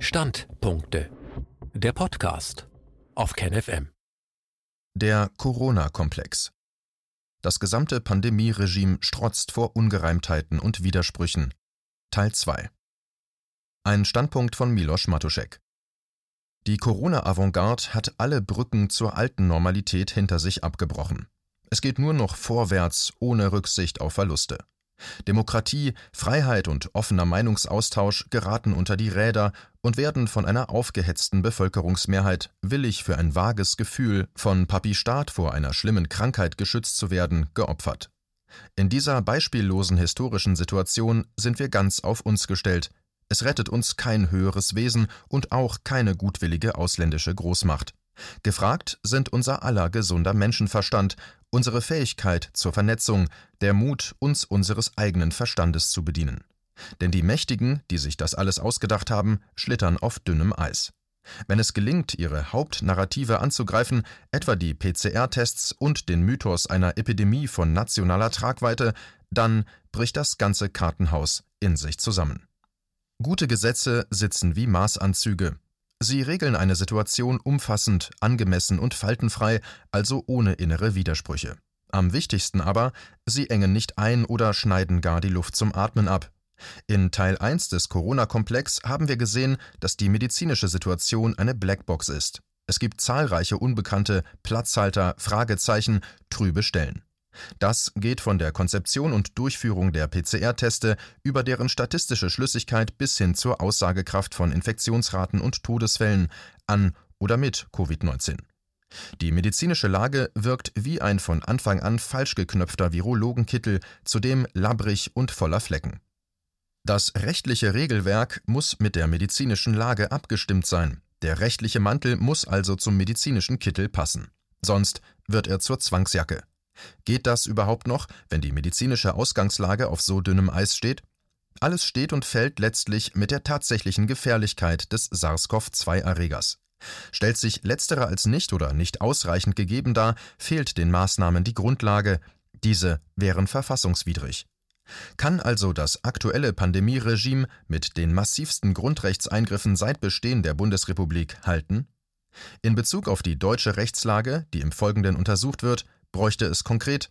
Standpunkte. Der Podcast auf KenFM. Der Corona-Komplex. Das gesamte Pandemieregime strotzt vor Ungereimtheiten und Widersprüchen. Teil 2. Ein Standpunkt von Milos Matuszek. Die Corona-Avantgarde hat alle Brücken zur alten Normalität hinter sich abgebrochen. Es geht nur noch vorwärts ohne Rücksicht auf Verluste. Demokratie, Freiheit und offener Meinungsaustausch geraten unter die Räder und werden von einer aufgehetzten Bevölkerungsmehrheit, willig für ein vages Gefühl, von Papi Staat vor einer schlimmen Krankheit geschützt zu werden, geopfert. In dieser beispiellosen historischen Situation sind wir ganz auf uns gestellt. Es rettet uns kein höheres Wesen und auch keine gutwillige ausländische Großmacht. Gefragt sind unser aller gesunder Menschenverstand, unsere Fähigkeit zur Vernetzung, der Mut, uns unseres eigenen Verstandes zu bedienen. Denn die Mächtigen, die sich das alles ausgedacht haben, schlittern auf dünnem Eis. Wenn es gelingt, ihre Hauptnarrative anzugreifen, etwa die PCR-Tests und den Mythos einer Epidemie von nationaler Tragweite, dann bricht das ganze Kartenhaus in sich zusammen. Gute Gesetze sitzen wie Maßanzüge, Sie regeln eine Situation umfassend, angemessen und faltenfrei, also ohne innere Widersprüche. Am wichtigsten aber, sie engen nicht ein oder schneiden gar die Luft zum Atmen ab. In Teil 1 des Corona-Komplex haben wir gesehen, dass die medizinische Situation eine Blackbox ist. Es gibt zahlreiche unbekannte Platzhalter, Fragezeichen, trübe Stellen. Das geht von der Konzeption und Durchführung der PCR-Teste über deren statistische Schlüssigkeit bis hin zur Aussagekraft von Infektionsraten und Todesfällen an oder mit Covid-19. Die medizinische Lage wirkt wie ein von Anfang an falsch geknöpfter Virologenkittel, zudem labbrig und voller Flecken. Das rechtliche Regelwerk muss mit der medizinischen Lage abgestimmt sein. Der rechtliche Mantel muss also zum medizinischen Kittel passen. Sonst wird er zur Zwangsjacke. Geht das überhaupt noch, wenn die medizinische Ausgangslage auf so dünnem Eis steht? Alles steht und fällt letztlich mit der tatsächlichen Gefährlichkeit des SARS-CoV-2-Erregers. Stellt sich letzterer als nicht oder nicht ausreichend gegeben dar, fehlt den Maßnahmen die Grundlage. Diese wären verfassungswidrig. Kann also das aktuelle Pandemieregime mit den massivsten Grundrechtseingriffen seit Bestehen der Bundesrepublik halten? In Bezug auf die deutsche Rechtslage, die im Folgenden untersucht wird, bräuchte es konkret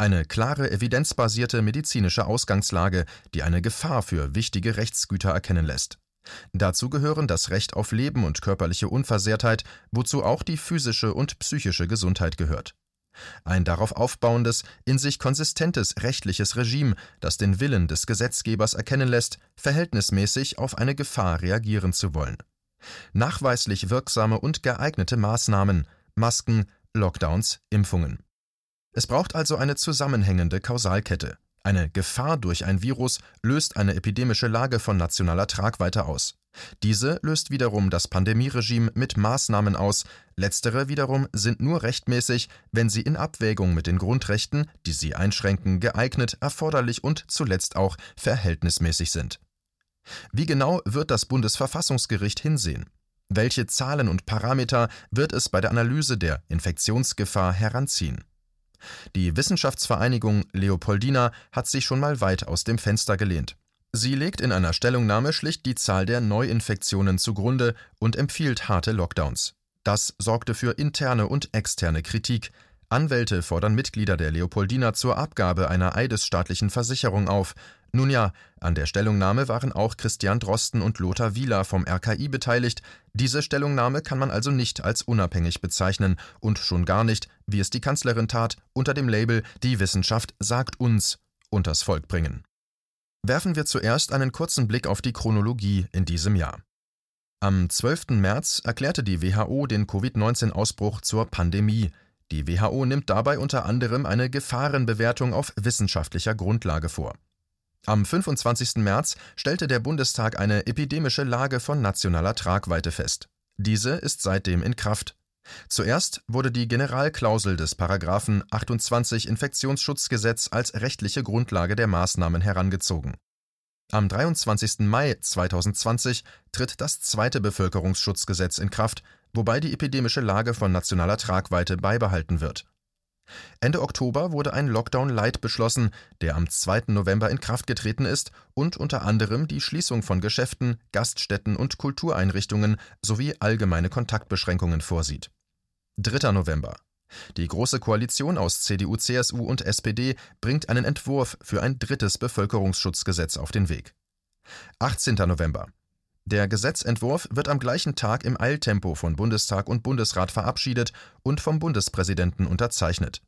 eine klare evidenzbasierte medizinische Ausgangslage, die eine Gefahr für wichtige Rechtsgüter erkennen lässt. Dazu gehören das Recht auf Leben und körperliche Unversehrtheit, wozu auch die physische und psychische Gesundheit gehört. Ein darauf aufbauendes, in sich konsistentes rechtliches Regime, das den Willen des Gesetzgebers erkennen lässt, verhältnismäßig auf eine Gefahr reagieren zu wollen. Nachweislich wirksame und geeignete Maßnahmen, Masken, Lockdowns, Impfungen. Es braucht also eine zusammenhängende Kausalkette. Eine Gefahr durch ein Virus löst eine epidemische Lage von nationaler Tragweite aus. Diese löst wiederum das Pandemieregime mit Maßnahmen aus, letztere wiederum sind nur rechtmäßig, wenn sie in Abwägung mit den Grundrechten, die sie einschränken, geeignet, erforderlich und zuletzt auch verhältnismäßig sind. Wie genau wird das Bundesverfassungsgericht hinsehen? Welche Zahlen und Parameter wird es bei der Analyse der Infektionsgefahr heranziehen? Die Wissenschaftsvereinigung Leopoldina hat sich schon mal weit aus dem Fenster gelehnt. Sie legt in einer Stellungnahme schlicht die Zahl der Neuinfektionen zugrunde und empfiehlt harte Lockdowns. Das sorgte für interne und externe Kritik. Anwälte fordern Mitglieder der Leopoldina zur Abgabe einer eidesstaatlichen Versicherung auf. Nun ja, an der Stellungnahme waren auch Christian Drosten und Lothar Wieler vom RKI beteiligt. Diese Stellungnahme kann man also nicht als unabhängig bezeichnen und schon gar nicht, wie es die Kanzlerin tat, unter dem Label Die Wissenschaft sagt uns unters Volk bringen. Werfen wir zuerst einen kurzen Blick auf die Chronologie in diesem Jahr. Am 12. März erklärte die WHO den Covid-19-Ausbruch zur Pandemie. Die WHO nimmt dabei unter anderem eine Gefahrenbewertung auf wissenschaftlicher Grundlage vor. Am 25. März stellte der Bundestag eine epidemische Lage von nationaler Tragweite fest. Diese ist seitdem in Kraft. Zuerst wurde die Generalklausel des Paragraphen 28 Infektionsschutzgesetz als rechtliche Grundlage der Maßnahmen herangezogen. Am 23. Mai 2020 tritt das zweite Bevölkerungsschutzgesetz in Kraft, wobei die epidemische Lage von nationaler Tragweite beibehalten wird. Ende Oktober wurde ein Lockdown Light beschlossen, der am 2. November in Kraft getreten ist und unter anderem die Schließung von Geschäften, Gaststätten und Kultureinrichtungen sowie allgemeine Kontaktbeschränkungen vorsieht. 3. November. Die Große Koalition aus CDU, CSU und SPD bringt einen Entwurf für ein drittes Bevölkerungsschutzgesetz auf den Weg. 18. November. Der Gesetzentwurf wird am gleichen Tag im Eiltempo von Bundestag und Bundesrat verabschiedet und vom Bundespräsidenten unterzeichnet.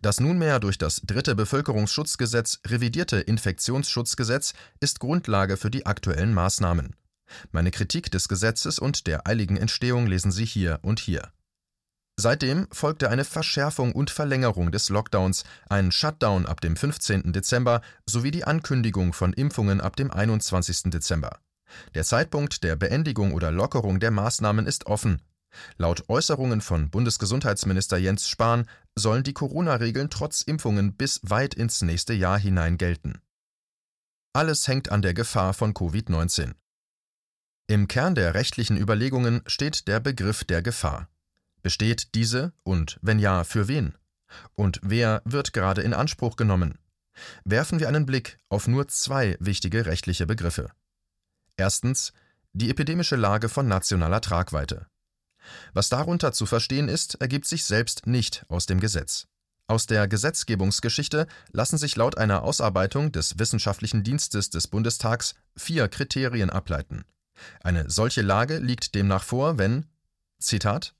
Das nunmehr durch das dritte Bevölkerungsschutzgesetz revidierte Infektionsschutzgesetz ist Grundlage für die aktuellen Maßnahmen. Meine Kritik des Gesetzes und der eiligen Entstehung lesen Sie hier und hier. Seitdem folgte eine Verschärfung und Verlängerung des Lockdowns, ein Shutdown ab dem 15. Dezember sowie die Ankündigung von Impfungen ab dem 21. Dezember. Der Zeitpunkt der Beendigung oder Lockerung der Maßnahmen ist offen. Laut Äußerungen von Bundesgesundheitsminister Jens Spahn sollen die Corona-Regeln trotz Impfungen bis weit ins nächste Jahr hinein gelten. Alles hängt an der Gefahr von Covid-19. Im Kern der rechtlichen Überlegungen steht der Begriff der Gefahr. Besteht diese und wenn ja, für wen? Und wer wird gerade in Anspruch genommen? Werfen wir einen Blick auf nur zwei wichtige rechtliche Begriffe. Erstens die epidemische Lage von nationaler Tragweite. Was darunter zu verstehen ist, ergibt sich selbst nicht aus dem Gesetz. Aus der Gesetzgebungsgeschichte lassen sich laut einer Ausarbeitung des Wissenschaftlichen Dienstes des Bundestags vier Kriterien ableiten. Eine solche Lage liegt demnach vor, wenn Zitat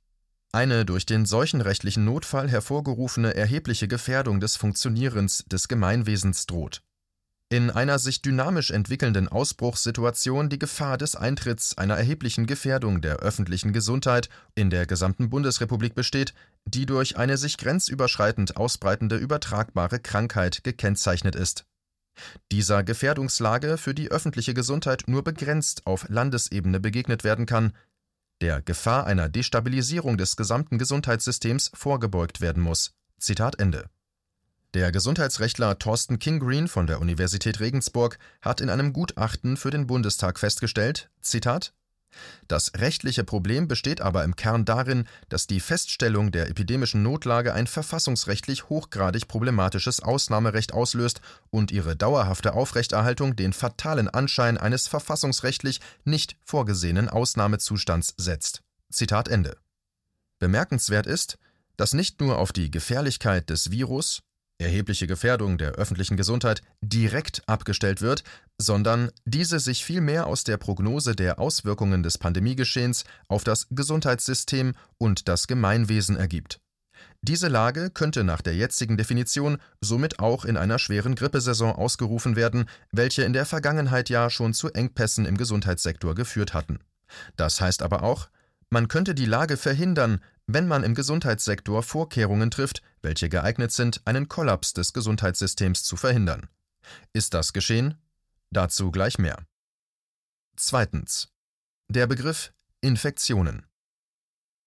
eine durch den seuchenrechtlichen Notfall hervorgerufene erhebliche Gefährdung des Funktionierens des Gemeinwesens droht in einer sich dynamisch entwickelnden Ausbruchssituation die Gefahr des Eintritts einer erheblichen Gefährdung der öffentlichen Gesundheit in der gesamten Bundesrepublik besteht, die durch eine sich grenzüberschreitend ausbreitende übertragbare Krankheit gekennzeichnet ist. Dieser Gefährdungslage für die öffentliche Gesundheit nur begrenzt auf Landesebene begegnet werden kann, der Gefahr einer Destabilisierung des gesamten Gesundheitssystems vorgebeugt werden muss. Zitat Ende. Der Gesundheitsrechtler Thorsten Kingreen von der Universität Regensburg hat in einem Gutachten für den Bundestag festgestellt: Zitat das rechtliche Problem besteht aber im Kern darin, dass die Feststellung der epidemischen Notlage ein verfassungsrechtlich hochgradig problematisches Ausnahmerecht auslöst und ihre dauerhafte Aufrechterhaltung den fatalen Anschein eines verfassungsrechtlich nicht vorgesehenen Ausnahmezustands setzt. Zitat Ende. Bemerkenswert ist, dass nicht nur auf die Gefährlichkeit des Virus, erhebliche Gefährdung der öffentlichen Gesundheit direkt abgestellt wird, sondern diese sich vielmehr aus der Prognose der Auswirkungen des Pandemiegeschehens auf das Gesundheitssystem und das Gemeinwesen ergibt. Diese Lage könnte nach der jetzigen Definition somit auch in einer schweren Grippesaison ausgerufen werden, welche in der Vergangenheit ja schon zu Engpässen im Gesundheitssektor geführt hatten. Das heißt aber auch, man könnte die Lage verhindern, wenn man im Gesundheitssektor Vorkehrungen trifft, welche geeignet sind, einen Kollaps des Gesundheitssystems zu verhindern. Ist das geschehen? Dazu gleich mehr. Zweitens. Der Begriff Infektionen.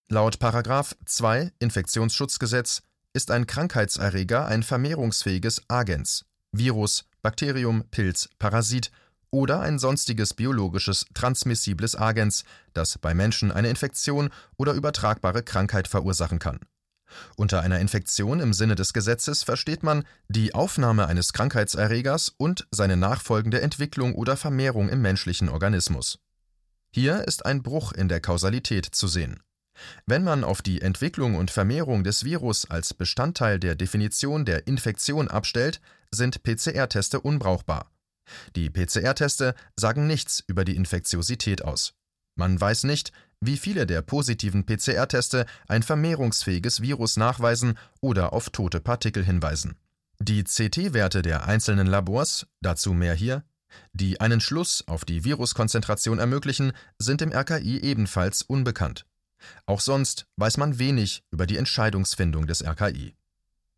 Laut 2 Infektionsschutzgesetz ist ein Krankheitserreger ein vermehrungsfähiges Agens, Virus, Bakterium, Pilz, Parasit oder ein sonstiges biologisches transmissibles Agens, das bei Menschen eine Infektion oder übertragbare Krankheit verursachen kann. Unter einer Infektion im Sinne des Gesetzes versteht man die Aufnahme eines Krankheitserregers und seine nachfolgende Entwicklung oder Vermehrung im menschlichen Organismus. Hier ist ein Bruch in der Kausalität zu sehen. Wenn man auf die Entwicklung und Vermehrung des Virus als Bestandteil der Definition der Infektion abstellt, sind PCR-Teste unbrauchbar. Die PCR-Teste sagen nichts über die Infektiosität aus. Man weiß nicht, wie viele der positiven PCR-Teste ein vermehrungsfähiges Virus nachweisen oder auf tote Partikel hinweisen. Die CT-Werte der einzelnen Labors, dazu mehr hier, die einen Schluss auf die Viruskonzentration ermöglichen, sind im RKI ebenfalls unbekannt. Auch sonst weiß man wenig über die Entscheidungsfindung des RKI.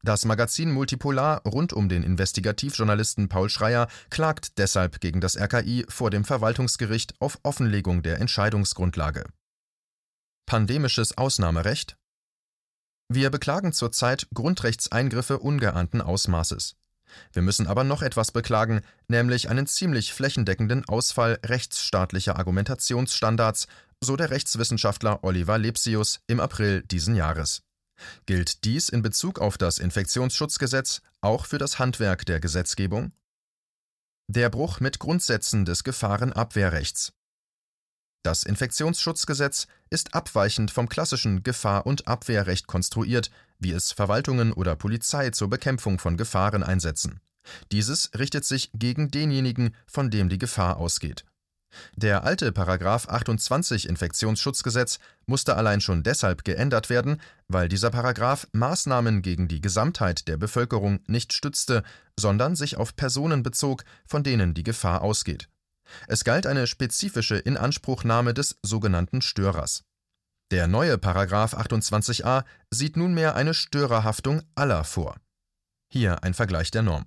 Das Magazin Multipolar rund um den Investigativjournalisten Paul Schreier klagt deshalb gegen das RKI vor dem Verwaltungsgericht auf Offenlegung der Entscheidungsgrundlage. Pandemisches Ausnahmerecht Wir beklagen zurzeit Grundrechtseingriffe ungeahnten Ausmaßes. Wir müssen aber noch etwas beklagen, nämlich einen ziemlich flächendeckenden Ausfall rechtsstaatlicher Argumentationsstandards, so der Rechtswissenschaftler Oliver Lepsius im April diesen Jahres. Gilt dies in Bezug auf das Infektionsschutzgesetz auch für das Handwerk der Gesetzgebung? Der Bruch mit Grundsätzen des Gefahrenabwehrrechts. Das Infektionsschutzgesetz ist abweichend vom klassischen Gefahr- und Abwehrrecht konstruiert, wie es Verwaltungen oder Polizei zur Bekämpfung von Gefahren einsetzen. Dieses richtet sich gegen denjenigen, von dem die Gefahr ausgeht. Der alte Paragraph 28 Infektionsschutzgesetz musste allein schon deshalb geändert werden, weil dieser Paragraph Maßnahmen gegen die Gesamtheit der Bevölkerung nicht stützte, sondern sich auf Personen bezog, von denen die Gefahr ausgeht. Es galt eine spezifische Inanspruchnahme des sogenannten Störers. Der neue Paragraph 28a sieht nunmehr eine Störerhaftung aller vor. Hier ein Vergleich der Norm.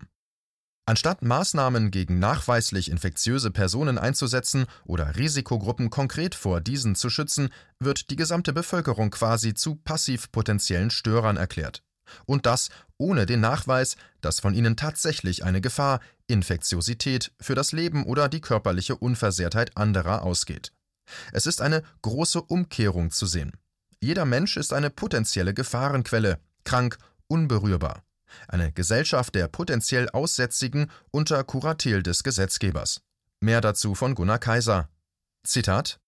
Anstatt Maßnahmen gegen nachweislich infektiöse Personen einzusetzen oder Risikogruppen konkret vor diesen zu schützen, wird die gesamte Bevölkerung quasi zu passiv potenziellen Störern erklärt. Und das ohne den Nachweis, dass von ihnen tatsächlich eine Gefahr, Infektiosität für das Leben oder die körperliche Unversehrtheit anderer ausgeht. Es ist eine große Umkehrung zu sehen. Jeder Mensch ist eine potenzielle Gefahrenquelle, krank, unberührbar eine Gesellschaft der potenziell Aussätzigen unter Kuratel des Gesetzgebers. Mehr dazu von Gunnar Kaiser. Zitat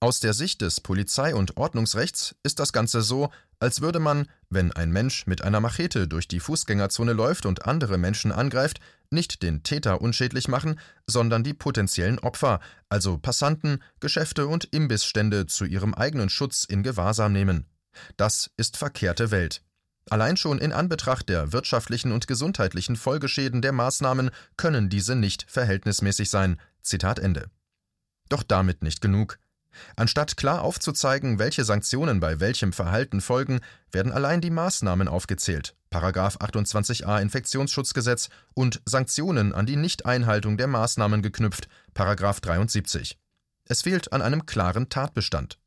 Aus der Sicht des Polizei- und Ordnungsrechts ist das Ganze so, als würde man, wenn ein Mensch mit einer Machete durch die Fußgängerzone läuft und andere Menschen angreift, nicht den Täter unschädlich machen, sondern die potenziellen Opfer, also Passanten, Geschäfte und Imbissstände zu ihrem eigenen Schutz in Gewahrsam nehmen. Das ist verkehrte Welt. Allein schon in Anbetracht der wirtschaftlichen und gesundheitlichen Folgeschäden der Maßnahmen können diese nicht verhältnismäßig sein. Zitat Ende. Doch damit nicht genug. Anstatt klar aufzuzeigen, welche Sanktionen bei welchem Verhalten folgen, werden allein die Maßnahmen aufgezählt. Paragraph 28a Infektionsschutzgesetz und Sanktionen an die Nichteinhaltung der Maßnahmen geknüpft. Paragraph 73. Es fehlt an einem klaren Tatbestand.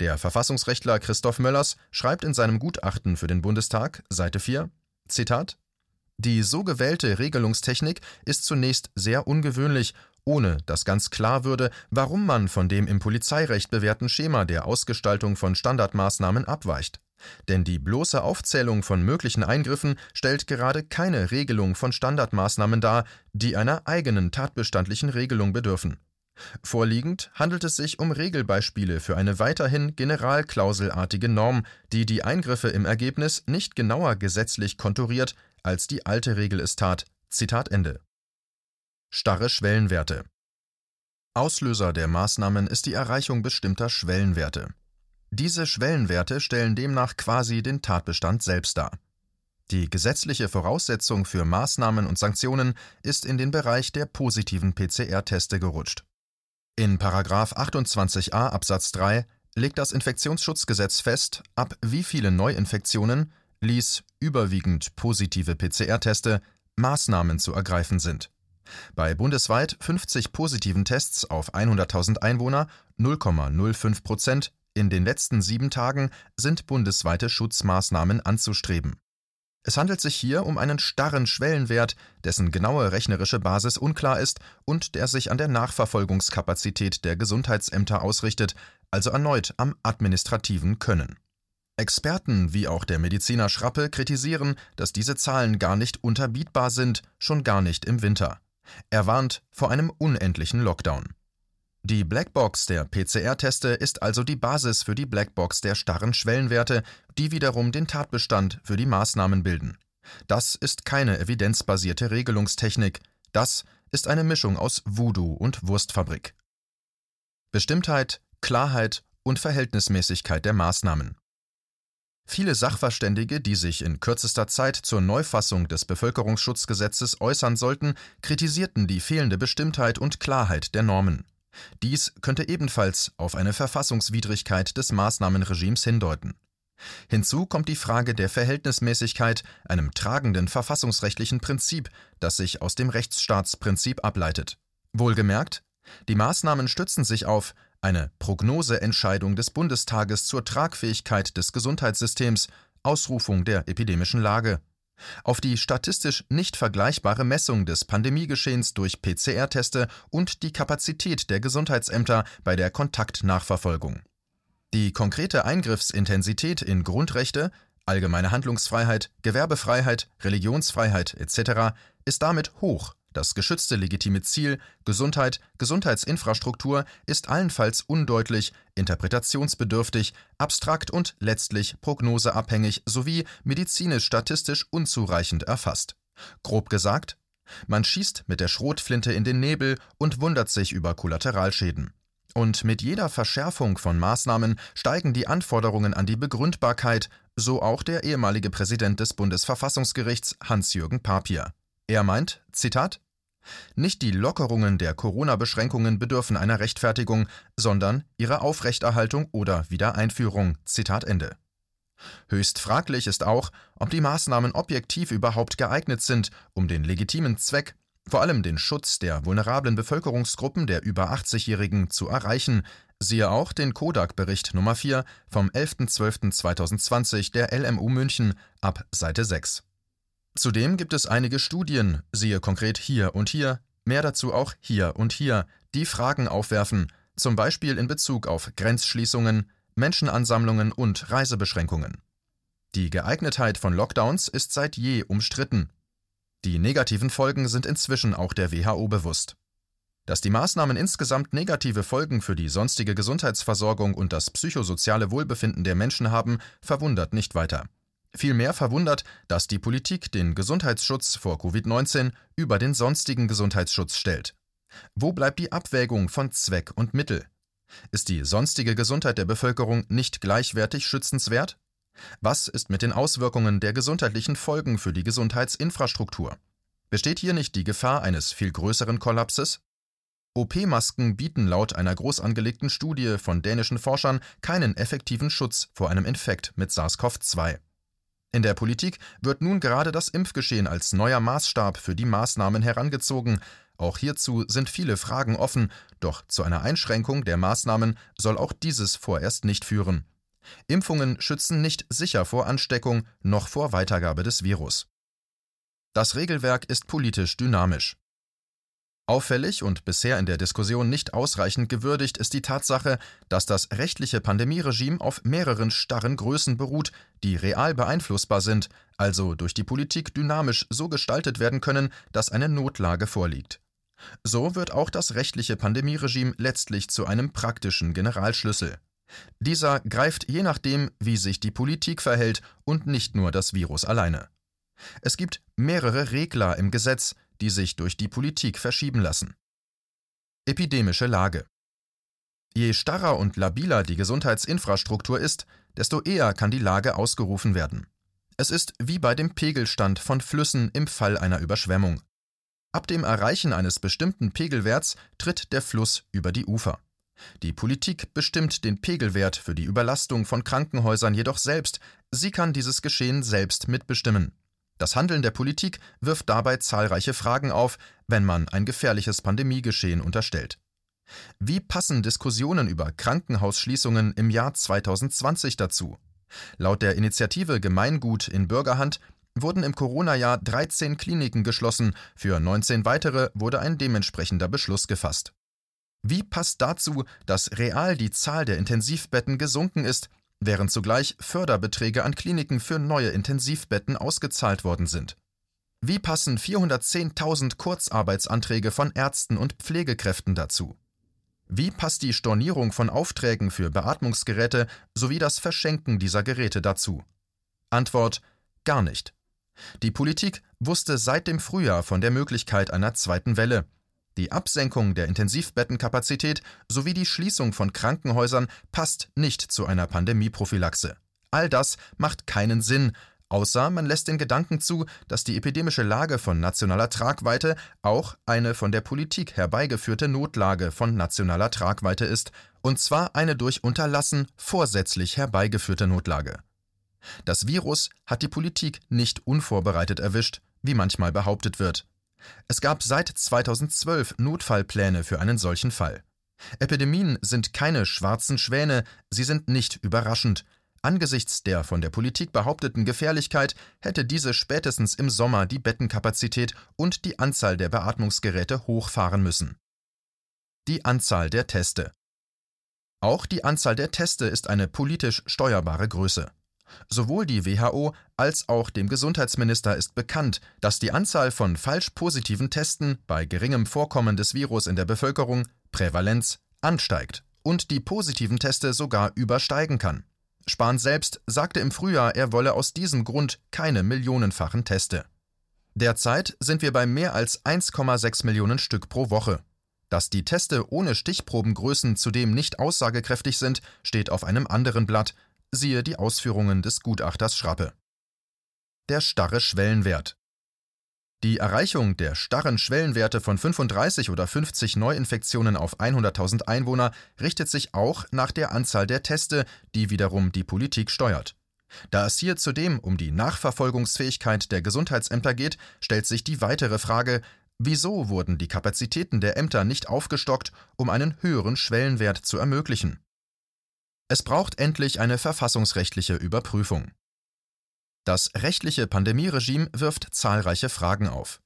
Der Verfassungsrechtler Christoph Möllers schreibt in seinem Gutachten für den Bundestag, Seite 4, Zitat: Die so gewählte Regelungstechnik ist zunächst sehr ungewöhnlich, ohne dass ganz klar würde, warum man von dem im Polizeirecht bewährten Schema der Ausgestaltung von Standardmaßnahmen abweicht. Denn die bloße Aufzählung von möglichen Eingriffen stellt gerade keine Regelung von Standardmaßnahmen dar, die einer eigenen tatbestandlichen Regelung bedürfen. Vorliegend handelt es sich um Regelbeispiele für eine weiterhin generalklauselartige Norm, die die Eingriffe im Ergebnis nicht genauer gesetzlich konturiert, als die alte Regel es tat. Zitat Ende. Starre Schwellenwerte Auslöser der Maßnahmen ist die Erreichung bestimmter Schwellenwerte. Diese Schwellenwerte stellen demnach quasi den Tatbestand selbst dar. Die gesetzliche Voraussetzung für Maßnahmen und Sanktionen ist in den Bereich der positiven PCR-Teste gerutscht. In § 28a Absatz 3 legt das Infektionsschutzgesetz fest, ab wie viele Neuinfektionen ließ überwiegend positive PCR-Teste Maßnahmen zu ergreifen sind. Bei bundesweit 50 positiven Tests auf 100.000 Einwohner (0,05 Prozent) in den letzten sieben Tagen sind bundesweite Schutzmaßnahmen anzustreben es handelt sich hier um einen starren Schwellenwert, dessen genaue rechnerische Basis unklar ist und der sich an der Nachverfolgungskapazität der Gesundheitsämter ausrichtet, also erneut am administrativen Können. Experten wie auch der Mediziner Schrappe kritisieren, dass diese Zahlen gar nicht unterbietbar sind, schon gar nicht im Winter. Er warnt vor einem unendlichen Lockdown. Die Blackbox der PCR-Teste ist also die Basis für die Blackbox der starren Schwellenwerte, die wiederum den Tatbestand für die Maßnahmen bilden. Das ist keine evidenzbasierte Regelungstechnik, das ist eine Mischung aus Voodoo und Wurstfabrik. Bestimmtheit, Klarheit und Verhältnismäßigkeit der Maßnahmen. Viele Sachverständige, die sich in kürzester Zeit zur Neufassung des Bevölkerungsschutzgesetzes äußern sollten, kritisierten die fehlende Bestimmtheit und Klarheit der Normen. Dies könnte ebenfalls auf eine Verfassungswidrigkeit des Maßnahmenregimes hindeuten. Hinzu kommt die Frage der Verhältnismäßigkeit, einem tragenden verfassungsrechtlichen Prinzip, das sich aus dem Rechtsstaatsprinzip ableitet. Wohlgemerkt, die Maßnahmen stützen sich auf eine Prognoseentscheidung des Bundestages zur Tragfähigkeit des Gesundheitssystems, Ausrufung der epidemischen Lage auf die statistisch nicht vergleichbare Messung des Pandemiegeschehens durch PCR-Teste und die Kapazität der Gesundheitsämter bei der Kontaktnachverfolgung. Die konkrete Eingriffsintensität in Grundrechte, allgemeine Handlungsfreiheit, Gewerbefreiheit, Religionsfreiheit etc. ist damit hoch. Das geschützte legitime Ziel Gesundheit, Gesundheitsinfrastruktur ist allenfalls undeutlich, interpretationsbedürftig, abstrakt und letztlich prognoseabhängig sowie medizinisch-statistisch unzureichend erfasst. Grob gesagt, man schießt mit der Schrotflinte in den Nebel und wundert sich über Kollateralschäden. Und mit jeder Verschärfung von Maßnahmen steigen die Anforderungen an die Begründbarkeit, so auch der ehemalige Präsident des Bundesverfassungsgerichts Hans-Jürgen Papier. Er meint, Zitat, nicht die Lockerungen der Corona-Beschränkungen bedürfen einer Rechtfertigung, sondern ihre Aufrechterhaltung oder Wiedereinführung. Zitat Ende. Höchst fraglich ist auch, ob die Maßnahmen objektiv überhaupt geeignet sind, um den legitimen Zweck, vor allem den Schutz der vulnerablen Bevölkerungsgruppen der über 80-Jährigen zu erreichen, siehe auch den Kodak-Bericht Nummer 4 vom 11.12.2020 der LMU München ab Seite 6. Zudem gibt es einige Studien, siehe konkret hier und hier, mehr dazu auch hier und hier, die Fragen aufwerfen, zum Beispiel in Bezug auf Grenzschließungen, Menschenansammlungen und Reisebeschränkungen. Die Geeignetheit von Lockdowns ist seit je umstritten. Die negativen Folgen sind inzwischen auch der WHO bewusst. Dass die Maßnahmen insgesamt negative Folgen für die sonstige Gesundheitsversorgung und das psychosoziale Wohlbefinden der Menschen haben, verwundert nicht weiter. Vielmehr verwundert, dass die Politik den Gesundheitsschutz vor Covid-19 über den sonstigen Gesundheitsschutz stellt. Wo bleibt die Abwägung von Zweck und Mittel? Ist die sonstige Gesundheit der Bevölkerung nicht gleichwertig schützenswert? Was ist mit den Auswirkungen der gesundheitlichen Folgen für die Gesundheitsinfrastruktur? Besteht hier nicht die Gefahr eines viel größeren Kollapses? OP-Masken bieten laut einer groß angelegten Studie von dänischen Forschern keinen effektiven Schutz vor einem Infekt mit SARS-CoV-2. In der Politik wird nun gerade das Impfgeschehen als neuer Maßstab für die Maßnahmen herangezogen, auch hierzu sind viele Fragen offen, doch zu einer Einschränkung der Maßnahmen soll auch dieses vorerst nicht führen. Impfungen schützen nicht sicher vor Ansteckung noch vor Weitergabe des Virus. Das Regelwerk ist politisch dynamisch. Auffällig und bisher in der Diskussion nicht ausreichend gewürdigt ist die Tatsache, dass das rechtliche Pandemieregime auf mehreren starren Größen beruht, die real beeinflussbar sind, also durch die Politik dynamisch so gestaltet werden können, dass eine Notlage vorliegt. So wird auch das rechtliche Pandemieregime letztlich zu einem praktischen Generalschlüssel. Dieser greift je nachdem, wie sich die Politik verhält und nicht nur das Virus alleine. Es gibt mehrere Regler im Gesetz, die sich durch die Politik verschieben lassen. Epidemische Lage Je starrer und labiler die Gesundheitsinfrastruktur ist, desto eher kann die Lage ausgerufen werden. Es ist wie bei dem Pegelstand von Flüssen im Fall einer Überschwemmung. Ab dem Erreichen eines bestimmten Pegelwerts tritt der Fluss über die Ufer. Die Politik bestimmt den Pegelwert für die Überlastung von Krankenhäusern jedoch selbst, sie kann dieses Geschehen selbst mitbestimmen. Das Handeln der Politik wirft dabei zahlreiche Fragen auf, wenn man ein gefährliches Pandemiegeschehen unterstellt. Wie passen Diskussionen über Krankenhausschließungen im Jahr 2020 dazu? Laut der Initiative Gemeingut in Bürgerhand wurden im Corona-Jahr 13 Kliniken geschlossen, für 19 weitere wurde ein dementsprechender Beschluss gefasst. Wie passt dazu, dass real die Zahl der Intensivbetten gesunken ist, während zugleich Förderbeträge an Kliniken für neue Intensivbetten ausgezahlt worden sind? Wie passen 410.000 Kurzarbeitsanträge von Ärzten und Pflegekräften dazu? Wie passt die Stornierung von Aufträgen für Beatmungsgeräte sowie das Verschenken dieser Geräte dazu? Antwort Gar nicht. Die Politik wusste seit dem Frühjahr von der Möglichkeit einer zweiten Welle. Die Absenkung der Intensivbettenkapazität sowie die Schließung von Krankenhäusern passt nicht zu einer Pandemieprophylaxe. All das macht keinen Sinn, außer man lässt den Gedanken zu, dass die epidemische Lage von nationaler Tragweite auch eine von der Politik herbeigeführte Notlage von nationaler Tragweite ist, und zwar eine durch Unterlassen vorsätzlich herbeigeführte Notlage. Das Virus hat die Politik nicht unvorbereitet erwischt, wie manchmal behauptet wird. Es gab seit 2012 Notfallpläne für einen solchen Fall. Epidemien sind keine schwarzen Schwäne, sie sind nicht überraschend. Angesichts der von der Politik behaupteten Gefährlichkeit hätte diese spätestens im Sommer die Bettenkapazität und die Anzahl der Beatmungsgeräte hochfahren müssen. Die Anzahl der Teste. Auch die Anzahl der Teste ist eine politisch steuerbare Größe. Sowohl die WHO als auch dem Gesundheitsminister ist bekannt, dass die Anzahl von falsch positiven Testen bei geringem Vorkommen des Virus in der Bevölkerung, Prävalenz, ansteigt und die positiven Teste sogar übersteigen kann. Spahn selbst sagte im Frühjahr, er wolle aus diesem Grund keine millionenfachen Teste. Derzeit sind wir bei mehr als 1,6 Millionen Stück pro Woche. Dass die Teste ohne Stichprobengrößen zudem nicht aussagekräftig sind, steht auf einem anderen Blatt, siehe die Ausführungen des Gutachters Schrappe. Der starre Schwellenwert. Die Erreichung der starren Schwellenwerte von 35 oder 50 Neuinfektionen auf 100.000 Einwohner richtet sich auch nach der Anzahl der Teste, die wiederum die Politik steuert. Da es hier zudem um die Nachverfolgungsfähigkeit der Gesundheitsämter geht, stellt sich die weitere Frage, wieso wurden die Kapazitäten der Ämter nicht aufgestockt, um einen höheren Schwellenwert zu ermöglichen? Es braucht endlich eine verfassungsrechtliche Überprüfung. Das rechtliche Pandemieregime wirft zahlreiche Fragen auf.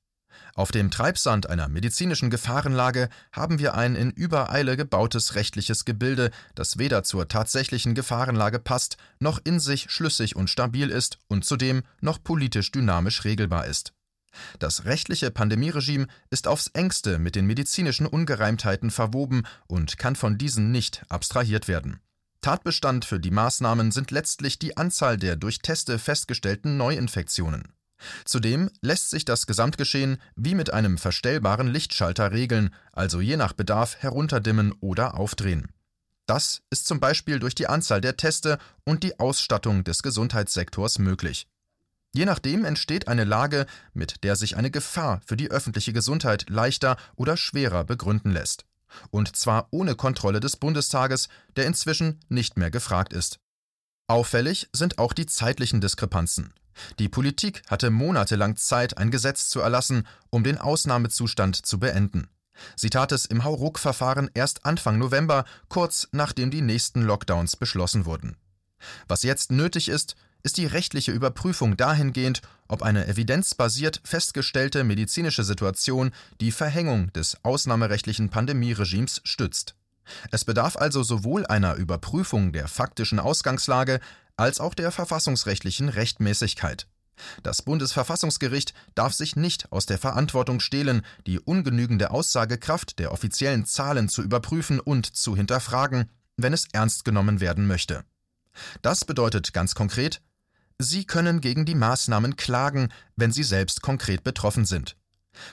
Auf dem Treibsand einer medizinischen Gefahrenlage haben wir ein in Übereile gebautes rechtliches Gebilde, das weder zur tatsächlichen Gefahrenlage passt, noch in sich schlüssig und stabil ist und zudem noch politisch dynamisch regelbar ist. Das rechtliche Pandemieregime ist aufs engste mit den medizinischen Ungereimtheiten verwoben und kann von diesen nicht abstrahiert werden. Tatbestand für die Maßnahmen sind letztlich die Anzahl der durch Teste festgestellten Neuinfektionen. Zudem lässt sich das Gesamtgeschehen wie mit einem verstellbaren Lichtschalter regeln, also je nach Bedarf herunterdimmen oder aufdrehen. Das ist zum Beispiel durch die Anzahl der Teste und die Ausstattung des Gesundheitssektors möglich. Je nachdem entsteht eine Lage, mit der sich eine Gefahr für die öffentliche Gesundheit leichter oder schwerer begründen lässt. Und zwar ohne Kontrolle des Bundestages, der inzwischen nicht mehr gefragt ist. Auffällig sind auch die zeitlichen Diskrepanzen. Die Politik hatte monatelang Zeit, ein Gesetz zu erlassen, um den Ausnahmezustand zu beenden. Sie tat es im Hauruck-Verfahren erst Anfang November, kurz nachdem die nächsten Lockdowns beschlossen wurden. Was jetzt nötig ist, ist die rechtliche Überprüfung dahingehend, ob eine evidenzbasiert festgestellte medizinische Situation die Verhängung des ausnahmerechtlichen Pandemieregimes stützt. Es bedarf also sowohl einer Überprüfung der faktischen Ausgangslage als auch der verfassungsrechtlichen Rechtmäßigkeit. Das Bundesverfassungsgericht darf sich nicht aus der Verantwortung stehlen, die ungenügende Aussagekraft der offiziellen Zahlen zu überprüfen und zu hinterfragen, wenn es ernst genommen werden möchte. Das bedeutet ganz konkret, Sie können gegen die Maßnahmen klagen, wenn Sie selbst konkret betroffen sind.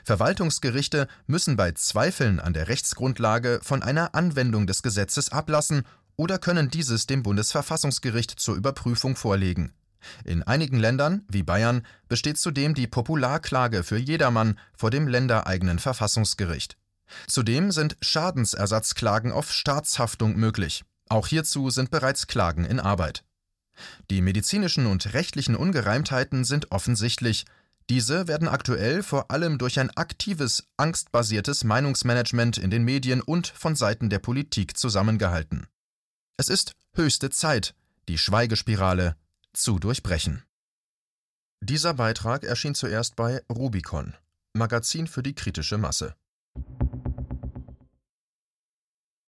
Verwaltungsgerichte müssen bei Zweifeln an der Rechtsgrundlage von einer Anwendung des Gesetzes ablassen oder können dieses dem Bundesverfassungsgericht zur Überprüfung vorlegen. In einigen Ländern, wie Bayern, besteht zudem die Popularklage für jedermann vor dem ländereigenen Verfassungsgericht. Zudem sind Schadensersatzklagen auf Staatshaftung möglich. Auch hierzu sind bereits Klagen in Arbeit. Die medizinischen und rechtlichen Ungereimtheiten sind offensichtlich. Diese werden aktuell vor allem durch ein aktives, angstbasiertes Meinungsmanagement in den Medien und von Seiten der Politik zusammengehalten. Es ist höchste Zeit, die Schweigespirale zu durchbrechen. Dieser Beitrag erschien zuerst bei Rubicon, Magazin für die kritische Masse.